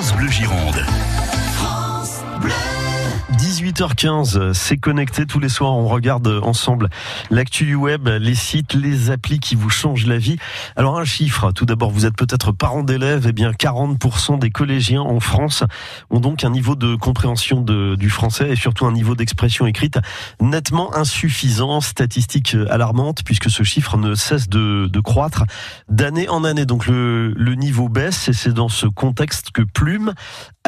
France Bleu Gironde. 18h15, c'est connecté tous les soirs. On regarde ensemble l'actu du web, les sites, les applis qui vous changent la vie. Alors un chiffre, tout d'abord, vous êtes peut-être parent d'élèves, eh bien 40% des collégiens en France ont donc un niveau de compréhension du français et surtout un niveau d'expression écrite nettement insuffisant, statistique alarmante puisque ce chiffre ne cesse de, de croître d'année en année. Donc le, le niveau baisse et c'est dans ce contexte que Plume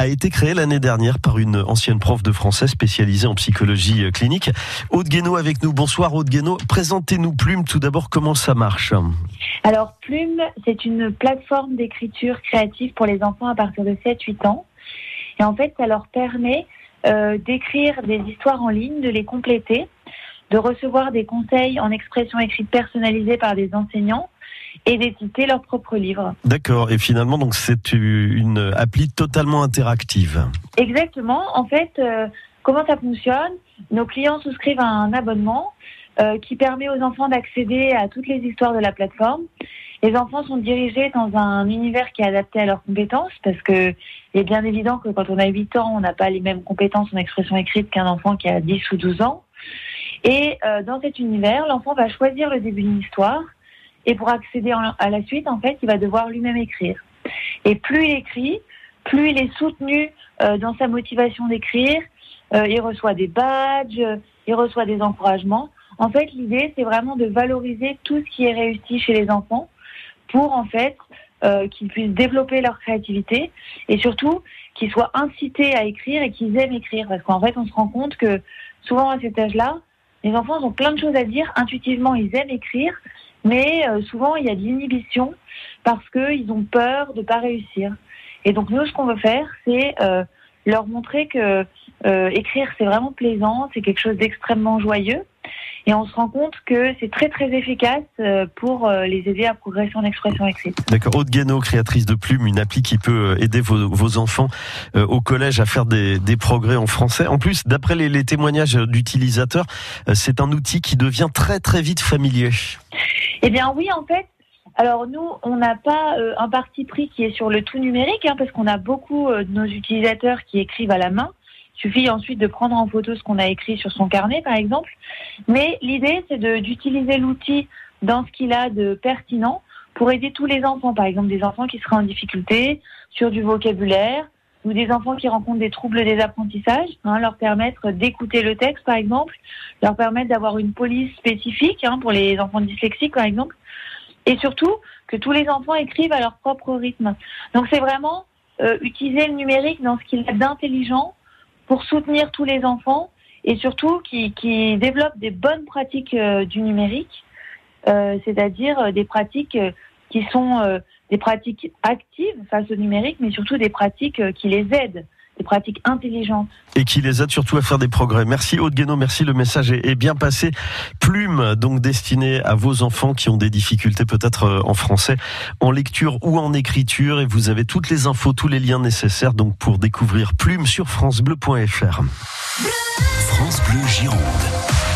a été créé l'année dernière par une ancienne prof de français spécialisée en psychologie clinique. Aude Guénaud avec nous. Bonsoir Aude Guénaud. Présentez-nous Plume tout d'abord. Comment ça marche? Alors Plume, c'est une plateforme d'écriture créative pour les enfants à partir de 7-8 ans. Et en fait, ça leur permet euh, d'écrire des histoires en ligne, de les compléter, de recevoir des conseils en expression écrite personnalisée par des enseignants et d'éditer leurs propres livres. D'accord. Et finalement, donc c'est une appli totalement interactive. Exactement. En fait, euh, comment ça fonctionne? Nos clients souscrivent à un abonnement euh, qui permet aux enfants d'accéder à toutes les histoires de la plateforme. Les enfants sont dirigés dans un univers qui est adapté à leurs compétences parce que il est bien évident que quand on a 8 ans, on n'a pas les mêmes compétences en expression écrite qu'un enfant qui a 10 ou 12 ans. Et euh, dans cet univers, l'enfant va choisir le début d'une histoire et pour accéder à la suite, en fait, il va devoir lui-même écrire. Et plus il écrit, plus il est soutenu euh, dans sa motivation d'écrire. Euh, il reçoit des badges, il reçoit des encouragements. En fait, l'idée, c'est vraiment de valoriser tout ce qui est réussi chez les enfants pour, en fait, euh, qu'ils puissent développer leur créativité et surtout qu'ils soient incités à écrire et qu'ils aiment écrire. Parce qu'en fait, on se rend compte que souvent à cet âge-là, les enfants ont plein de choses à dire. Intuitivement, ils aiment écrire, mais euh, souvent il y a de l'inhibition parce qu'ils ont peur de ne pas réussir. Et donc nous, ce qu'on veut faire, c'est euh, leur montrer que euh, écrire c'est vraiment plaisant, c'est quelque chose d'extrêmement joyeux. Et on se rend compte que c'est très très efficace pour les aider à progresser en expression écrite. D'accord. Aude Guénaud, créatrice de Plume, une appli qui peut aider vos, vos enfants au collège à faire des, des, progrès en français. En plus, d'après les, les témoignages d'utilisateurs, c'est un outil qui devient très très vite familier. Eh bien oui, en fait, alors nous, on n'a pas euh, un parti pris qui est sur le tout numérique, hein, parce qu'on a beaucoup euh, de nos utilisateurs qui écrivent à la main. Il suffit ensuite de prendre en photo ce qu'on a écrit sur son carnet, par exemple. Mais l'idée, c'est d'utiliser l'outil dans ce qu'il a de pertinent pour aider tous les enfants, par exemple des enfants qui seraient en difficulté sur du vocabulaire, ou des enfants qui rencontrent des troubles des apprentissages, hein, leur permettre d'écouter le texte par exemple, leur permettre d'avoir une police spécifique hein, pour les enfants dyslexiques par exemple, et surtout que tous les enfants écrivent à leur propre rythme. Donc c'est vraiment euh, utiliser le numérique dans ce qu'il a d'intelligent pour soutenir tous les enfants et surtout qui, qui développe des bonnes pratiques euh, du numérique, euh, c'est-à-dire euh, des pratiques euh, qui sont des pratiques actives face au numérique, mais surtout des pratiques euh, qui les aident des pratiques intelligentes. Et qui les aident surtout à faire des progrès. Merci Aude Guénaud, merci, le message est bien passé. Plume, donc destinée à vos enfants qui ont des difficultés peut-être euh, en français, en lecture ou en écriture. Et vous avez toutes les infos, tous les liens nécessaires donc pour découvrir Plume sur francebleu.fr. France Bleu Gironde.